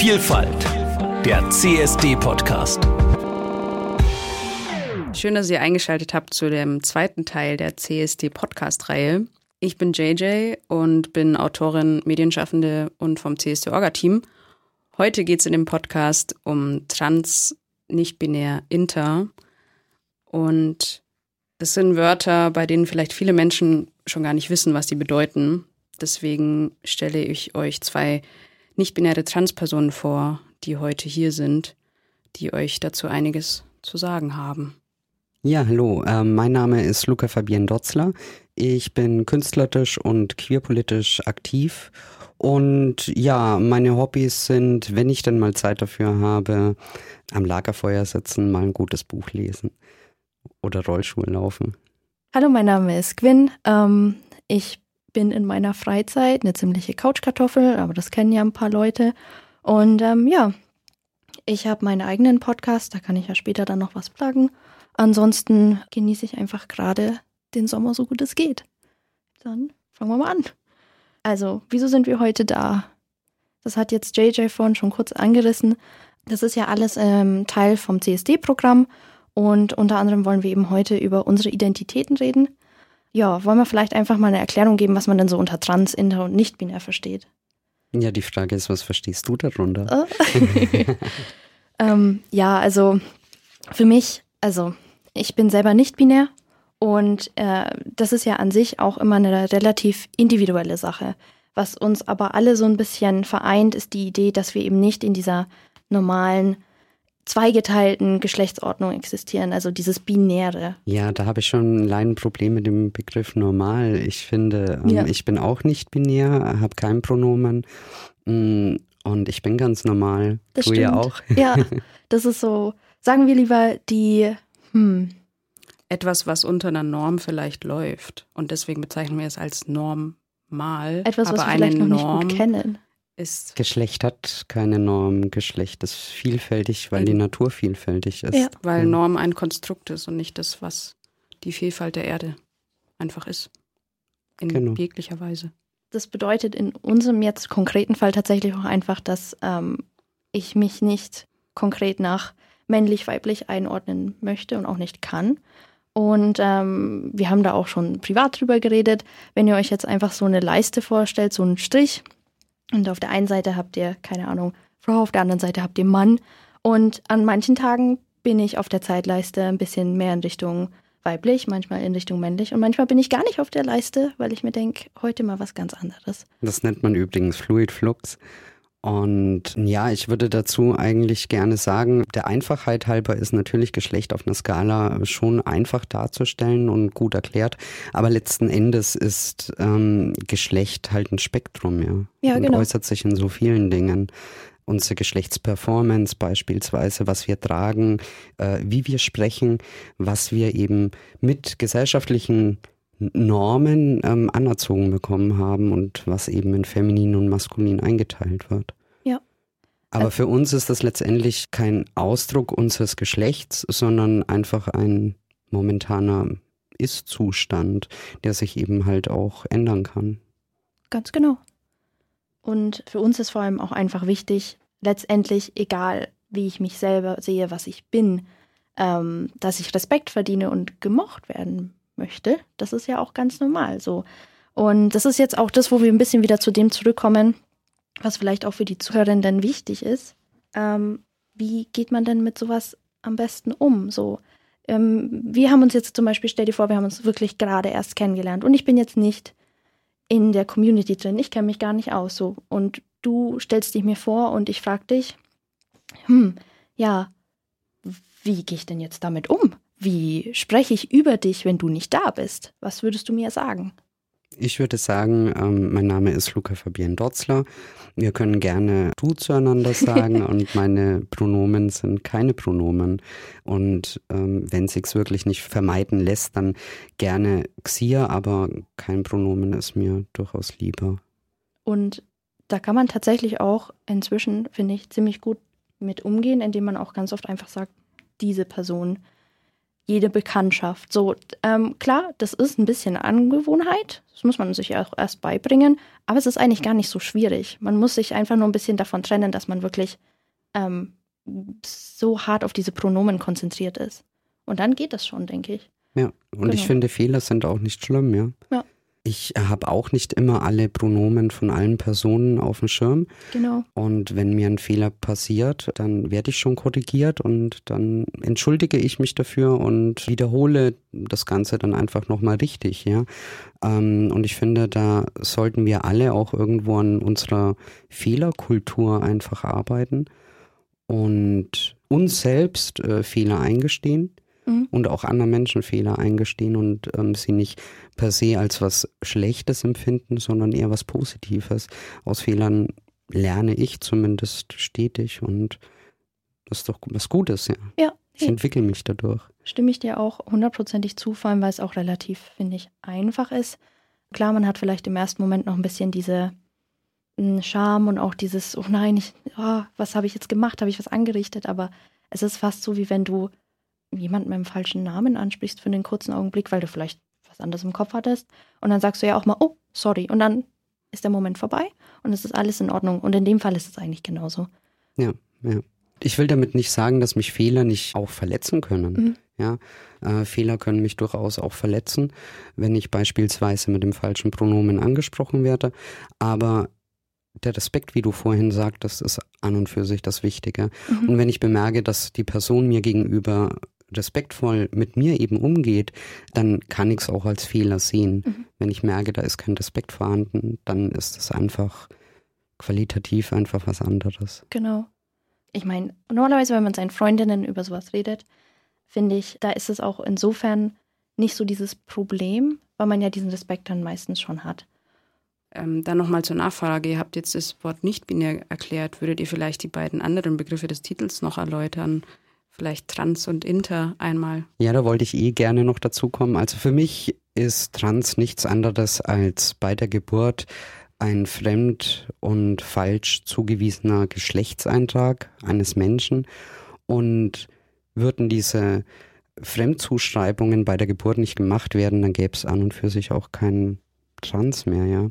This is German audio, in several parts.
Vielfalt, der CSD-Podcast. Schön, dass ihr eingeschaltet habt zu dem zweiten Teil der CSD-Podcast-Reihe. Ich bin JJ und bin Autorin, Medienschaffende und vom CSD-Orga-Team. Heute geht es in dem Podcast um Trans, nicht-binär, Inter. Und das sind Wörter, bei denen vielleicht viele Menschen schon gar nicht wissen, was sie bedeuten. Deswegen stelle ich euch zwei nicht-binäre Transpersonen vor, die heute hier sind, die euch dazu einiges zu sagen haben. Ja, hallo, äh, mein Name ist Luca Fabian Dotzler. Ich bin künstlerisch und queerpolitisch aktiv. Und ja, meine Hobbys sind, wenn ich denn mal Zeit dafür habe, am Lagerfeuer sitzen, mal ein gutes Buch lesen oder Rollschuhe laufen. Hallo, mein Name ist Gwyn. Ähm, ich bin in meiner Freizeit eine ziemliche Couchkartoffel, aber das kennen ja ein paar Leute. Und ähm, ja, ich habe meinen eigenen Podcast, da kann ich ja später dann noch was pluggen. Ansonsten genieße ich einfach gerade den Sommer so gut es geht. Dann fangen wir mal an. Also, wieso sind wir heute da? Das hat jetzt JJ vorhin schon kurz angerissen. Das ist ja alles ähm, Teil vom CSD-Programm und unter anderem wollen wir eben heute über unsere Identitäten reden. Ja, wollen wir vielleicht einfach mal eine Erklärung geben, was man denn so unter trans, inter und nicht-binär versteht? Ja, die Frage ist, was verstehst du darunter? ähm, ja, also für mich, also ich bin selber nicht binär und äh, das ist ja an sich auch immer eine relativ individuelle Sache. Was uns aber alle so ein bisschen vereint, ist die Idee, dass wir eben nicht in dieser normalen zweigeteilten Geschlechtsordnung existieren, also dieses Binäre. Ja, da habe ich schon ein Problem mit dem Begriff normal. Ich finde, ähm, ja. ich bin auch nicht binär, habe kein Pronomen mm, und ich bin ganz normal. Das du stimmt. ja auch. Ja, das ist so, sagen wir lieber die, hm. Etwas, was unter einer Norm vielleicht läuft. Und deswegen bezeichnen wir es als normal. Etwas, aber was wir eine vielleicht noch Norm nicht gut kennen ist. Geschlecht hat keine Norm. Geschlecht ist vielfältig, weil die Natur vielfältig ist. Ja. Weil Norm ein Konstrukt ist und nicht das, was die Vielfalt der Erde einfach ist. In Genau. jeglicher Weise. Das bedeutet in unserem jetzt konkreten Fall tatsächlich auch einfach, dass ähm, ich mich nicht konkret nach männlich-weiblich einordnen möchte und auch nicht kann. Und ähm, wir haben da auch schon privat drüber geredet. Wenn ihr euch jetzt einfach so eine Leiste vorstellt, so einen Strich, und auf der einen Seite habt ihr, keine Ahnung, Frau, auf der anderen Seite habt ihr Mann. Und an manchen Tagen bin ich auf der Zeitleiste ein bisschen mehr in Richtung weiblich, manchmal in Richtung männlich. Und manchmal bin ich gar nicht auf der Leiste, weil ich mir denke, heute mal was ganz anderes. Das nennt man übrigens Fluid Flux. Und ja, ich würde dazu eigentlich gerne sagen, der Einfachheit halber ist natürlich Geschlecht auf einer Skala schon einfach darzustellen und gut erklärt. Aber letzten Endes ist ähm, Geschlecht halt ein Spektrum, ja. Ja, und genau. äußert sich in so vielen Dingen. Unsere Geschlechtsperformance beispielsweise, was wir tragen, äh, wie wir sprechen, was wir eben mit gesellschaftlichen Normen ähm, anerzogen bekommen haben und was eben in feminin und maskulin eingeteilt wird. Ja. Aber für uns ist das letztendlich kein Ausdruck unseres Geschlechts, sondern einfach ein momentaner Ist-Zustand, der sich eben halt auch ändern kann. Ganz genau. Und für uns ist vor allem auch einfach wichtig, letztendlich, egal wie ich mich selber sehe, was ich bin, ähm, dass ich Respekt verdiene und gemocht werden möchte. Das ist ja auch ganz normal so. Und das ist jetzt auch das, wo wir ein bisschen wieder zu dem zurückkommen, was vielleicht auch für die Zuhörenden wichtig ist. Ähm, wie geht man denn mit sowas am besten um? So, ähm, wir haben uns jetzt zum Beispiel, stell dir vor, wir haben uns wirklich gerade erst kennengelernt und ich bin jetzt nicht in der Community drin. Ich kenne mich gar nicht aus. So. Und du stellst dich mir vor und ich frage dich, hm, ja, wie gehe ich denn jetzt damit um? Wie spreche ich über dich, wenn du nicht da bist? Was würdest du mir sagen? Ich würde sagen, ähm, mein Name ist Luca Fabian Dotzler. Wir können gerne du zueinander sagen und meine Pronomen sind keine Pronomen. Und ähm, wenn sich's wirklich nicht vermeiden lässt, dann gerne Xia, aber kein Pronomen ist mir durchaus lieber. Und da kann man tatsächlich auch inzwischen, finde ich, ziemlich gut mit umgehen, indem man auch ganz oft einfach sagt, diese Person. Jede Bekanntschaft. So, ähm, klar, das ist ein bisschen Angewohnheit. Das muss man sich auch erst beibringen. Aber es ist eigentlich gar nicht so schwierig. Man muss sich einfach nur ein bisschen davon trennen, dass man wirklich ähm, so hart auf diese Pronomen konzentriert ist. Und dann geht das schon, denke ich. Ja, und Genau. ich finde, Fehler sind auch nicht schlimm, ja. Ja. Ich habe auch nicht immer alle Pronomen von allen Personen auf dem Schirm. Genau. Und wenn mir ein Fehler passiert, dann werde ich schon korrigiert und dann entschuldige ich mich dafür und wiederhole das Ganze dann einfach nochmal richtig, ja. Ähm, und ich finde, da sollten wir alle auch irgendwo an unserer Fehlerkultur einfach arbeiten und uns selbst äh, Fehler eingestehen Mhm. und auch anderen Menschen Fehler eingestehen und ähm, sie nicht per se als was Schlechtes empfinden, sondern eher was Positives. Aus Fehlern lerne ich zumindest stetig und das ist doch was Gutes, ja. Ja, Ich entwickle mich dadurch. stimme ich dir auch hundertprozentig zu, vor allem weil es auch relativ, finde ich, einfach ist. Klar, man hat vielleicht im ersten Moment noch ein bisschen diese mh, Scham und auch dieses, oh nein, ich, oh, was habe ich jetzt gemacht? Habe ich was angerichtet? Aber es ist fast so, wie wenn du jemanden mit dem falschen Namen ansprichst für einen kurzen Augenblick, weil du vielleicht was anderes im Kopf hattest. Und dann sagst du ja auch mal, oh, sorry. Und dann ist der Moment vorbei und es ist alles in Ordnung. Und in dem Fall ist es eigentlich genauso. Ja, ja. Ich will damit nicht sagen, dass mich Fehler nicht auch verletzen können. Mhm. Ja, äh, Fehler können mich durchaus auch verletzen, wenn ich beispielsweise mit dem falschen Pronomen angesprochen werde. Aber der Respekt, wie du vorhin sagtest, ist an und für sich das Wichtige. Mhm. Und wenn ich bemerke, dass die Person mir gegenüber respektvoll mit mir eben umgeht, dann kann ich es auch als Fehler sehen. Mhm. Wenn ich merke, da ist kein Respekt vorhanden, dann ist es einfach qualitativ einfach was anderes. Genau. Ich meine, normalerweise, wenn man seinen Freundinnen über sowas redet, finde ich, da ist es auch insofern nicht so dieses Problem, weil man ja diesen Respekt dann meistens schon hat. Ähm, dann nochmal zur Nachfrage. Ihr habt jetzt das Wort nicht-binär erklärt. Würdet ihr vielleicht die beiden anderen Begriffe des Titels noch erläutern? Vielleicht trans und inter einmal. Ja, da wollte ich eh gerne noch dazu kommen. Also für mich ist trans nichts anderes als bei der Geburt ein fremd und falsch zugewiesener Geschlechtseintrag eines Menschen. Und würden diese Fremdzuschreibungen bei der Geburt nicht gemacht werden, dann gäbe es an und für sich auch keinen Trans mehr, ja.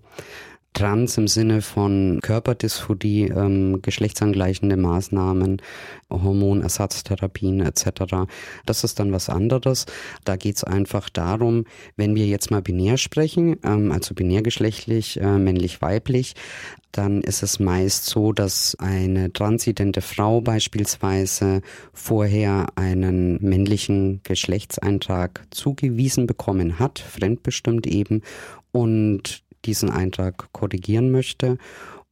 Trans im Sinne von Körperdysphorie, ähm, geschlechtsangleichende Maßnahmen, Hormonersatztherapien etc. Das ist dann was anderes. Da geht es einfach darum, wenn wir jetzt mal binär sprechen, ähm, also binärgeschlechtlich, äh, männlich-weiblich, dann ist es meist so, dass eine transidente Frau beispielsweise vorher einen männlichen Geschlechtseintrag zugewiesen bekommen hat, fremdbestimmt eben, und diesen Eintrag korrigieren möchte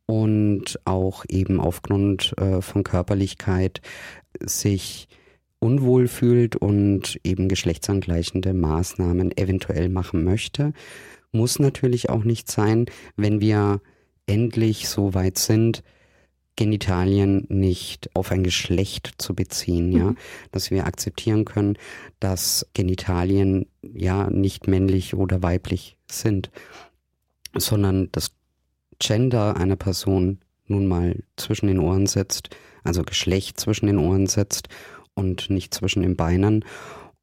und auch eben aufgrund äh, von Körperlichkeit sich unwohl fühlt und eben geschlechtsangleichende Maßnahmen eventuell machen möchte. Muss natürlich auch nicht sein, wenn wir endlich so weit sind, Genitalien nicht auf ein Geschlecht zu beziehen, ja, Mhm. dass wir akzeptieren können, dass Genitalien ja nicht männlich oder weiblich sind, sondern das Gender einer Person nun mal zwischen den Ohren sitzt, also Geschlecht zwischen den Ohren sitzt und nicht zwischen den Beinen.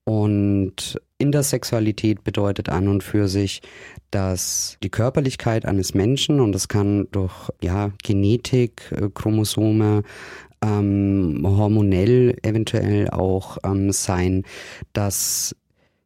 Und Intersexualität bedeutet an und für sich, dass die Körperlichkeit eines Menschen, und das kann durch ja, Genetik, äh, Chromosome, ähm, hormonell eventuell auch ähm, sein, dass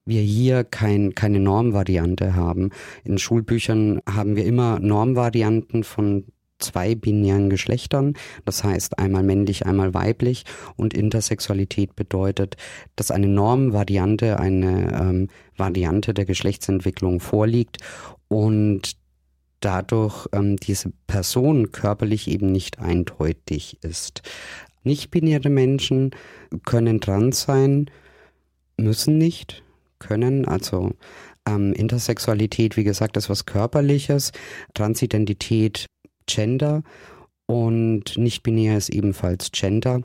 wir hier kein, keine Normvariante haben. In Schulbüchern haben wir immer Normvarianten von zwei binären Geschlechtern, das heißt einmal männlich, einmal weiblich und Intersexualität bedeutet, dass eine Normvariante, eine ähm, Variante der Geschlechtsentwicklung vorliegt und dadurch ähm, diese Person körperlich eben nicht eindeutig ist. Nicht-binäre Menschen können trans sein, müssen nicht, können, also ähm, Intersexualität, wie gesagt, ist was Körperliches, Transidentität Gender und nicht-binär ist ebenfalls Gender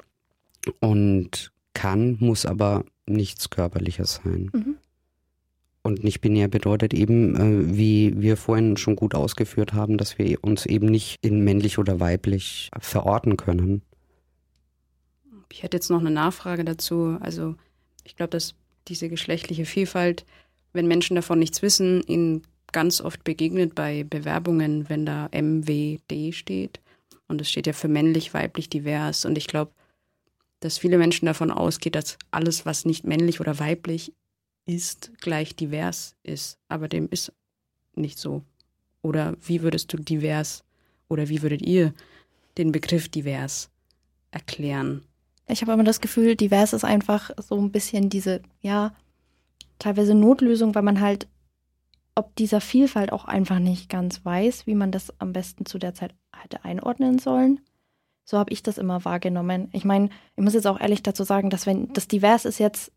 und kann, muss aber nichts Körperliches sein. Mhm. Und nicht-binär bedeutet eben, äh, wie wir vorhin schon gut ausgeführt haben, dass wir uns eben nicht in männlich oder weiblich verorten können. Ich hätte jetzt noch eine Nachfrage dazu. Also ich glaube, das diese geschlechtliche Vielfalt, wenn Menschen davon nichts wissen, ihnen ganz oft begegnet bei Bewerbungen, wenn da MWD steht. Und es steht ja für männlich, weiblich, divers. Und ich glaube, dass viele Menschen davon ausgehen, dass alles, was nicht männlich oder weiblich ist, gleich divers ist. Aber dem ist nicht so. Oder wie würdest du divers oder wie würdet ihr den Begriff divers erklären? Ich habe immer das Gefühl, divers ist einfach so ein bisschen diese, ja, teilweise Notlösung, weil man halt ob dieser Vielfalt auch einfach nicht ganz weiß, wie man das am besten zu der Zeit hätte einordnen sollen. So habe ich das immer wahrgenommen. Ich meine, ich muss jetzt auch ehrlich dazu sagen, dass wenn das divers ist jetzt,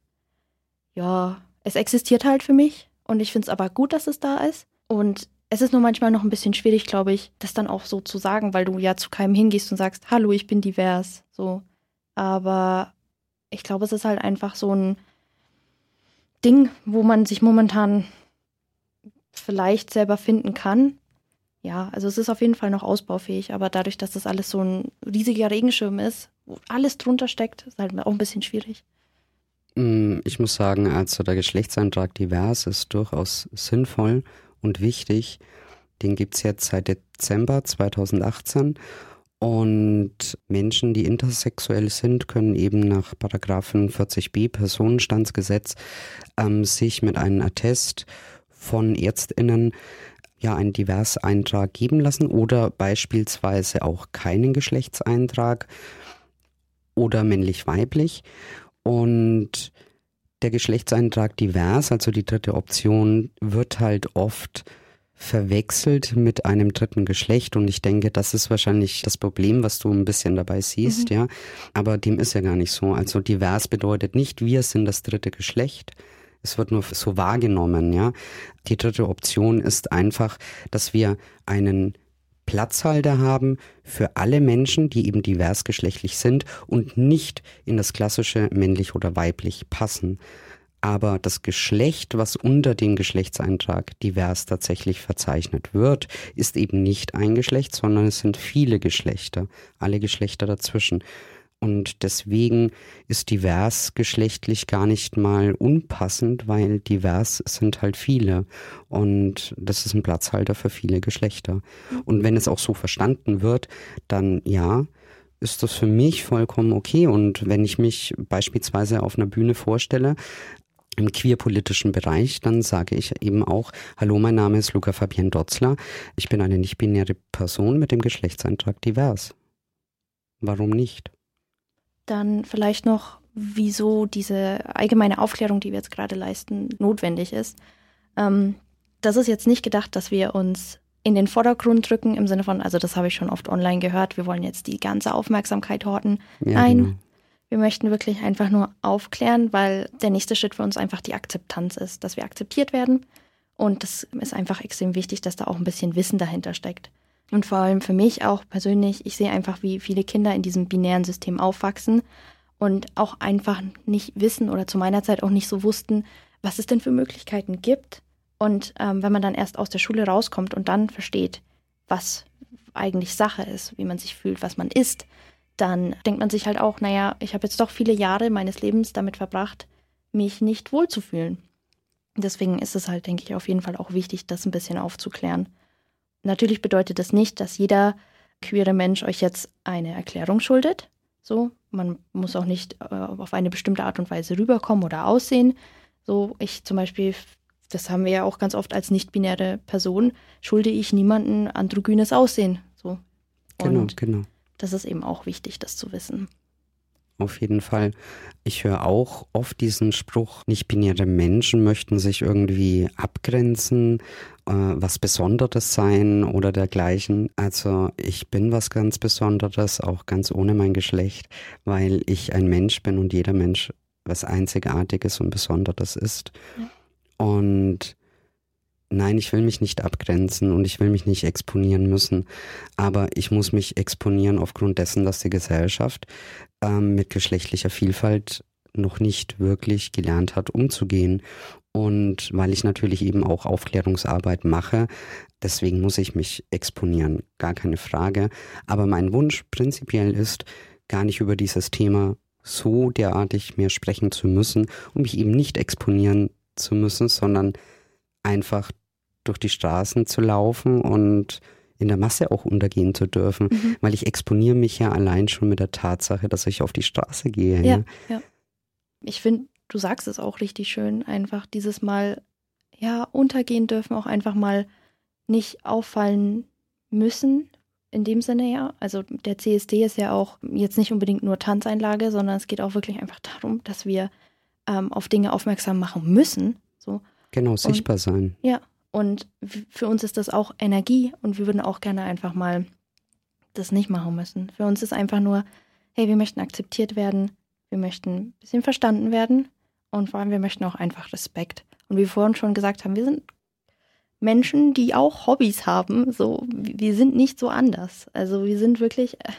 ja, es existiert halt für mich und ich finde es aber gut, dass es da ist. Und es ist nur manchmal noch ein bisschen schwierig, glaube ich, das dann auch so zu sagen, weil du ja zu keinem hingehst und sagst, hallo, ich bin divers. So. Aber ich glaube, es ist halt einfach so ein Ding, wo man sich momentan vielleicht selber finden kann. Ja, also es ist auf jeden Fall noch ausbaufähig, aber dadurch, dass das alles so ein riesiger Regenschirm ist, wo alles drunter steckt, ist halt auch ein bisschen schwierig. Mm, ich muss sagen, also der Geschlechtseintrag divers ist durchaus sinnvoll und wichtig. Den gibt es jetzt seit Dezember 2018 und Menschen, die intersexuell sind, können eben nach Paragraph 45b Personenstandsgesetz ähm, sich mit einem Attest von ÄrztInnen ja einen Diverseintrag geben lassen oder beispielsweise auch keinen Geschlechtseintrag oder männlich-weiblich. Und der Geschlechtseintrag divers, also die dritte Option, wird halt oft verwechselt mit einem dritten Geschlecht und ich denke, das ist wahrscheinlich das Problem, was du ein bisschen dabei siehst, mhm. ja. Aber dem ist ja gar nicht so. Also divers bedeutet nicht, wir sind das dritte Geschlecht. Es wird nur so wahrgenommen, ja. Die dritte Option ist einfach, dass wir einen Platzhalter haben für alle Menschen, die eben diversgeschlechtlich sind und nicht in das klassische männlich oder weiblich passen. Aber das Geschlecht, was unter dem Geschlechtseintrag divers tatsächlich verzeichnet wird, ist eben nicht ein Geschlecht, sondern es sind viele Geschlechter, alle Geschlechter dazwischen. Und deswegen ist divers geschlechtlich gar nicht mal unpassend, weil divers sind halt viele. Und das ist ein Platzhalter für viele Geschlechter. Und wenn es auch so verstanden wird, dann ja, ist das für mich vollkommen okay. Und wenn ich mich beispielsweise auf einer Bühne vorstelle, im queerpolitischen Bereich, dann sage ich eben auch, hallo, mein Name ist Luca Fabian Dotzler. Ich bin eine nicht-binäre Person mit dem Geschlechtseintrag divers. Warum nicht? Dann vielleicht noch, wieso diese allgemeine Aufklärung, die wir jetzt gerade leisten, notwendig ist. Ähm, das ist jetzt nicht gedacht, dass wir uns in den Vordergrund drücken, im Sinne von, also das habe ich schon oft online gehört, wir wollen jetzt die ganze Aufmerksamkeit horten. Ja, Nein, genau. Wir möchten wirklich einfach nur aufklären, weil der nächste Schritt für uns einfach die Akzeptanz ist, dass wir akzeptiert werden. Und das ist einfach extrem wichtig, dass da auch ein bisschen Wissen dahinter steckt. Und vor allem für mich auch persönlich, ich sehe einfach, wie viele Kinder in diesem binären System aufwachsen und auch einfach nicht wissen oder zu meiner Zeit auch nicht so wussten, was es denn für Möglichkeiten gibt. Und ähm, wenn man dann erst aus der Schule rauskommt und dann versteht, was eigentlich Sache ist, wie man sich fühlt, was man ist, dann denkt man sich halt auch, naja, ich habe jetzt doch viele Jahre meines Lebens damit verbracht, mich nicht wohlzufühlen. Deswegen ist es halt, denke ich, auf jeden Fall auch wichtig, das ein bisschen aufzuklären. Natürlich bedeutet das nicht, dass jeder queere Mensch euch jetzt eine Erklärung schuldet. So, man muss auch nicht äh, auf eine bestimmte Art und Weise rüberkommen oder aussehen. So, ich zum Beispiel, das haben wir ja auch ganz oft als nicht-binäre Person, schulde ich niemanden androgynes Aussehen. So. Und genau, genau. Das ist eben auch wichtig, das zu wissen. Auf jeden Fall. Ich höre auch oft diesen Spruch, nicht-binäre Menschen möchten sich irgendwie abgrenzen äh, was Besonderes sein oder dergleichen. Also ich bin was ganz Besonderes, auch ganz ohne mein Geschlecht, weil ich ein Mensch bin und jeder Mensch was Einzigartiges und Besonderes ist. Ja. Und nein, ich will mich nicht abgrenzen und ich will mich nicht exponieren müssen, aber ich muss mich exponieren aufgrund dessen, dass die Gesellschaft ähm, mit geschlechtlicher Vielfalt noch nicht wirklich gelernt hat, umzugehen. Und weil ich natürlich eben auch Aufklärungsarbeit mache, deswegen muss ich mich exponieren, gar keine Frage. Aber mein Wunsch prinzipiell ist, gar nicht über dieses Thema so derartig mehr sprechen zu müssen, um mich eben nicht exponieren zu müssen, sondern einfach durch die Straßen zu laufen und in der Masse auch untergehen zu dürfen, mhm. weil ich exponiere mich ja allein schon mit der Tatsache, dass ich auf die Straße gehe. Ja, ja. Ich finde, du sagst es auch richtig schön, einfach dieses Mal, ja, untergehen dürfen, auch einfach mal nicht auffallen müssen, in dem Sinne ja. Also der CSD ist ja auch jetzt nicht unbedingt nur Tanzeinlage, sondern es geht auch wirklich einfach darum, dass wir ähm, auf Dinge aufmerksam machen müssen. So. Genau, sichtbar und, sein. Ja, und für uns ist das auch Energie und wir würden auch gerne einfach mal das nicht machen müssen. Für uns ist einfach nur, hey, wir möchten akzeptiert werden, wir möchten ein bisschen verstanden werden und vor allem wir möchten auch einfach Respekt. Und wie wir vorhin schon gesagt haben, wir sind Menschen, die auch Hobbys haben. So, wir sind nicht so anders. Also wir sind wirklich, äh,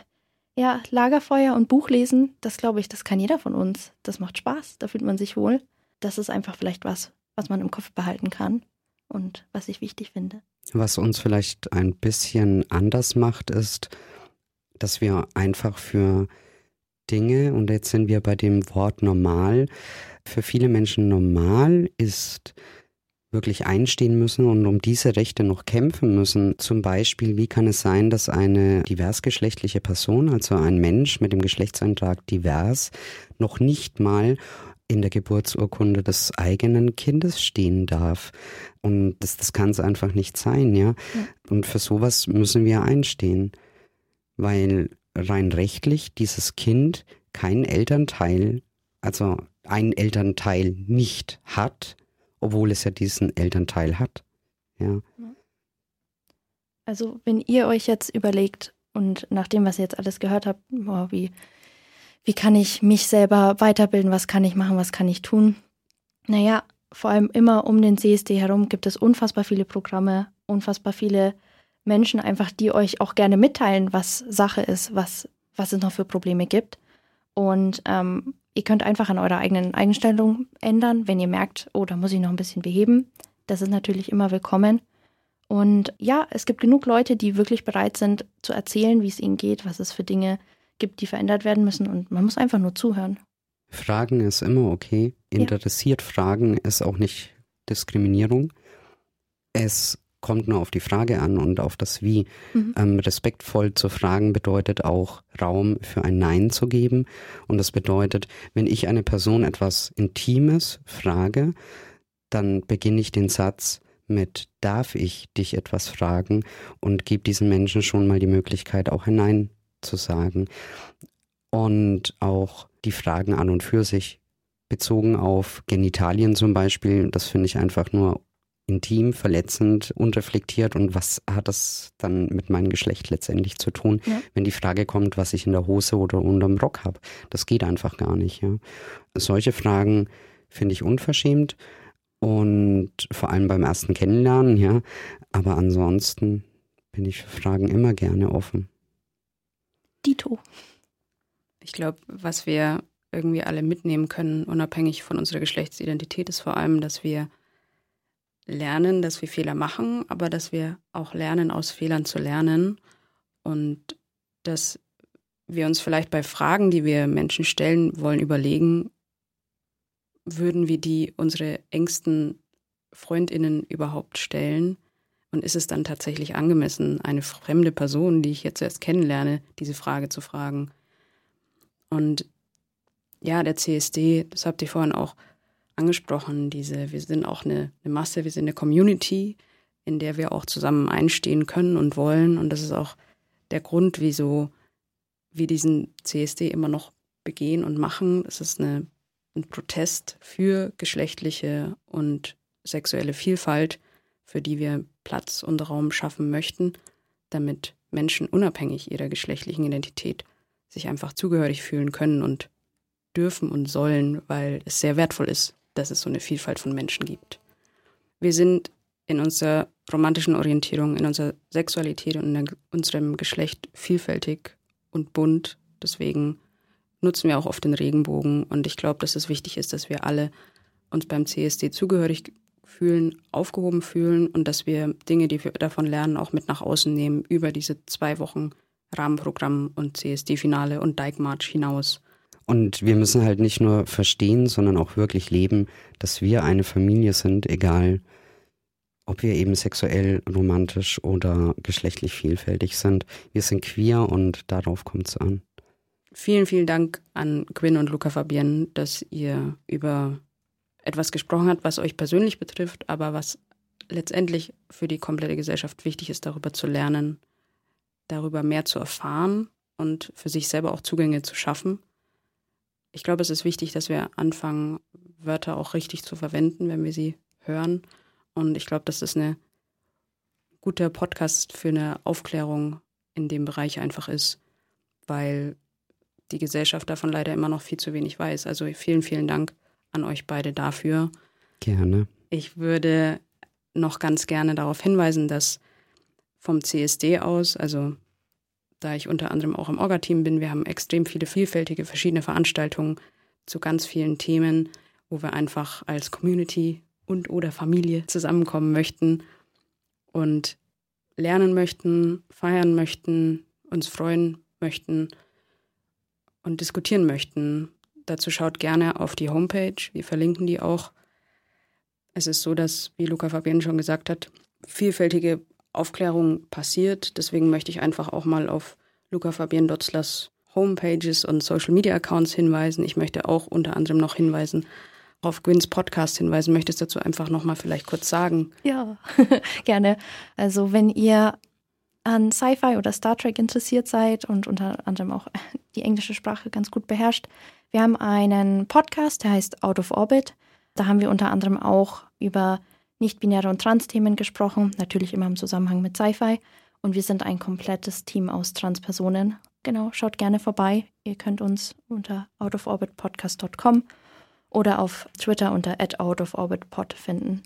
ja, Lagerfeuer und Buchlesen, das glaube ich, das kann jeder von uns. Das macht Spaß, da fühlt man sich wohl. Das ist einfach vielleicht was, was man im Kopf behalten kann und was ich wichtig finde. Was uns vielleicht ein bisschen anders macht, ist, dass wir einfach für Dinge, und jetzt sind wir bei dem Wort normal, für viele Menschen normal ist, wirklich einstehen müssen und um diese Rechte noch kämpfen müssen. Zum Beispiel, wie kann es sein, dass eine diversgeschlechtliche Person, also ein Mensch mit dem Geschlechtseintrag divers, noch nicht mal in der Geburtsurkunde des eigenen Kindes stehen darf. Und das, das kann es einfach nicht sein, ja? ja. Und für sowas müssen wir einstehen. Weil rein rechtlich dieses Kind kein Elternteil, also ein Elternteil nicht hat, obwohl es ja diesen Elternteil hat. Ja. Also wenn ihr euch jetzt überlegt und nach dem, was ihr jetzt alles gehört habt, boah, wie, wie kann ich mich selber weiterbilden, was kann ich machen, was kann ich tun? Naja, vor allem immer um den CSD herum gibt es unfassbar viele Programme, unfassbar viele Menschen einfach, die euch auch gerne mitteilen, was Sache ist, was, was es noch für Probleme gibt. Und ähm, Ihr könnt einfach an eurer eigenen Einstellung ändern, wenn ihr merkt, oh, da muss ich noch ein bisschen beheben. Das ist natürlich immer willkommen. Und ja, es gibt genug Leute, die wirklich bereit sind zu erzählen, wie es ihnen geht, was es für Dinge gibt, die verändert werden müssen. Und man muss einfach nur zuhören. Fragen ist immer okay. Interessiert ja. Fragen ist auch nicht Diskriminierung. Es kommt nur auf die Frage an und auf das Wie. Mhm. Ähm, respektvoll zu fragen bedeutet auch Raum für ein Nein zu geben. Und das bedeutet, wenn ich eine Person etwas Intimes frage, dann beginne ich den Satz mit darf ich dich etwas fragen und gebe diesen Menschen schon mal die Möglichkeit, auch ein Nein zu sagen. Und auch die Fragen an und für sich bezogen auf Genitalien zum Beispiel, das finde ich einfach nur intim, verletzend, unreflektiert und was hat das dann mit meinem Geschlecht letztendlich zu tun, ja. wenn die Frage kommt, was ich in der Hose oder unterm Rock habe. Das geht einfach gar nicht. Ja. Solche Fragen finde ich unverschämt und vor allem beim ersten Kennenlernen, ja. Aber ansonsten bin ich für Fragen immer gerne offen. Dito. Ich glaube, was wir irgendwie alle mitnehmen können, unabhängig von unserer Geschlechtsidentität, ist vor allem, dass wir lernen, dass wir Fehler machen, aber dass wir auch lernen, aus Fehlern zu lernen und dass wir uns vielleicht bei Fragen, die wir Menschen stellen wollen, überlegen, würden wir die unsere engsten Freundinnen überhaupt stellen? Und ist es dann tatsächlich angemessen, eine fremde Person, die ich jetzt erst kennenlerne, diese Frage zu fragen? Und ja, der CSD, das habt ihr vorhin auch angesprochen, diese, wir sind auch eine, eine Masse, wir sind eine Community, in der wir auch zusammen einstehen können und wollen. Und das ist auch der Grund, wieso wir diesen CSD immer noch begehen und machen. Es ist eine, ein Protest für geschlechtliche und sexuelle Vielfalt, für die wir Platz und Raum schaffen möchten, damit Menschen unabhängig ihrer geschlechtlichen Identität sich einfach zugehörig fühlen können und dürfen und sollen, weil es sehr wertvoll ist, dass es so eine Vielfalt von Menschen gibt. Wir sind in unserer romantischen Orientierung, in unserer Sexualität und in unserem Geschlecht vielfältig und bunt. Deswegen nutzen wir auch oft den Regenbogen. Und ich glaube, dass es wichtig ist, dass wir alle uns beim CSD zugehörig fühlen, aufgehoben fühlen und dass wir Dinge, die wir davon lernen, auch mit nach außen nehmen über diese zwei Wochen Rahmenprogramm und CSD-Finale und Dike March hinaus. Und wir müssen halt nicht nur verstehen, sondern auch wirklich leben, dass wir eine Familie sind, egal ob wir eben sexuell, romantisch oder geschlechtlich vielfältig sind. Wir sind queer und darauf kommt es an. Vielen, vielen Dank an Quinn und Luca Fabienne, dass ihr über etwas gesprochen habt, was euch persönlich betrifft, aber was letztendlich für die komplette Gesellschaft wichtig ist, darüber zu lernen, darüber mehr zu erfahren und für sich selber auch Zugänge zu schaffen. Ich glaube, es ist wichtig, dass wir anfangen, Wörter auch richtig zu verwenden, wenn wir sie hören. Und ich glaube, das ist ein guter Podcast für eine Aufklärung in dem Bereich einfach ist, weil die Gesellschaft davon leider immer noch viel zu wenig weiß. Also vielen, vielen Dank an euch beide dafür. Gerne. Ich würde noch ganz gerne darauf hinweisen, dass vom CSD aus, also da ich unter anderem auch im Orga-Team bin, wir haben extrem viele vielfältige verschiedene Veranstaltungen zu ganz vielen Themen, wo wir einfach als Community und oder Familie zusammenkommen möchten und lernen möchten, feiern möchten, uns freuen möchten und diskutieren möchten. Dazu schaut gerne auf die Homepage. Wir verlinken die auch. Es ist so, dass, wie Luca Fabian schon gesagt hat, vielfältige Aufklärung passiert. Deswegen möchte ich einfach auch mal auf Luca Fabian Dotzlers Homepages und Social Media Accounts hinweisen. Ich möchte auch unter anderem noch hinweisen auf Gwyn's Podcast hinweisen. Möchtest dazu einfach noch mal vielleicht kurz sagen? Ja, gerne. Also wenn ihr an Sci-Fi oder Star Trek interessiert seid und unter anderem auch die englische Sprache ganz gut beherrscht, wir haben einen Podcast, der heißt Out of Orbit. Da haben wir unter anderem auch über nicht-binäre und Trans-Themen gesprochen, natürlich immer im Zusammenhang mit Sci-Fi. Und wir sind ein komplettes Team aus Trans-Personen. Genau, schaut gerne vorbei. Ihr könnt uns unter outoforbitpodcast.com oder auf Twitter unter @outoforbitpod finden.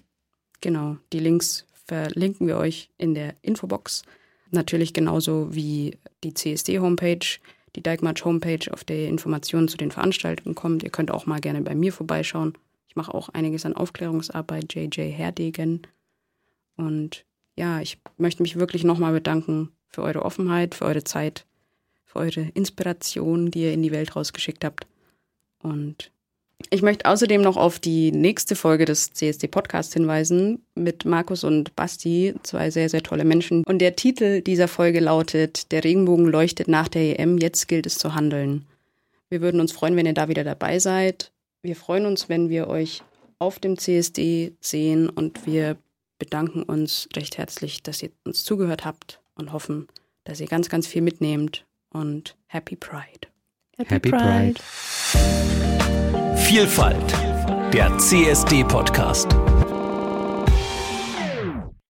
Genau, die Links verlinken wir euch in der Infobox. Natürlich genauso wie die CSD-Homepage, die Dijkmatch-Homepage, auf der ihr Informationen zu den Veranstaltungen kommt. Ihr könnt auch mal gerne bei mir vorbeischauen. Ich mache auch einiges an Aufklärungsarbeit, JJ Herdegen. Und ja, ich möchte mich wirklich nochmal bedanken für eure Offenheit, für eure Zeit, für eure Inspiration, die ihr in die Welt rausgeschickt habt. Und ich möchte außerdem noch auf die nächste Folge des CSD Podcasts hinweisen mit Markus und Basti, zwei sehr, sehr tolle Menschen. Und der Titel dieser Folge lautet Der Regenbogen leuchtet nach der EM, jetzt gilt es zu handeln. Wir würden uns freuen, wenn ihr da wieder dabei seid. Wir freuen uns, wenn wir euch auf dem CSD sehen und wir bedanken uns recht herzlich, dass ihr uns zugehört habt und hoffen, dass ihr ganz, ganz viel mitnehmt und Happy Pride. Happy, Happy Pride. Pride. Vielfalt, der CSD-Podcast.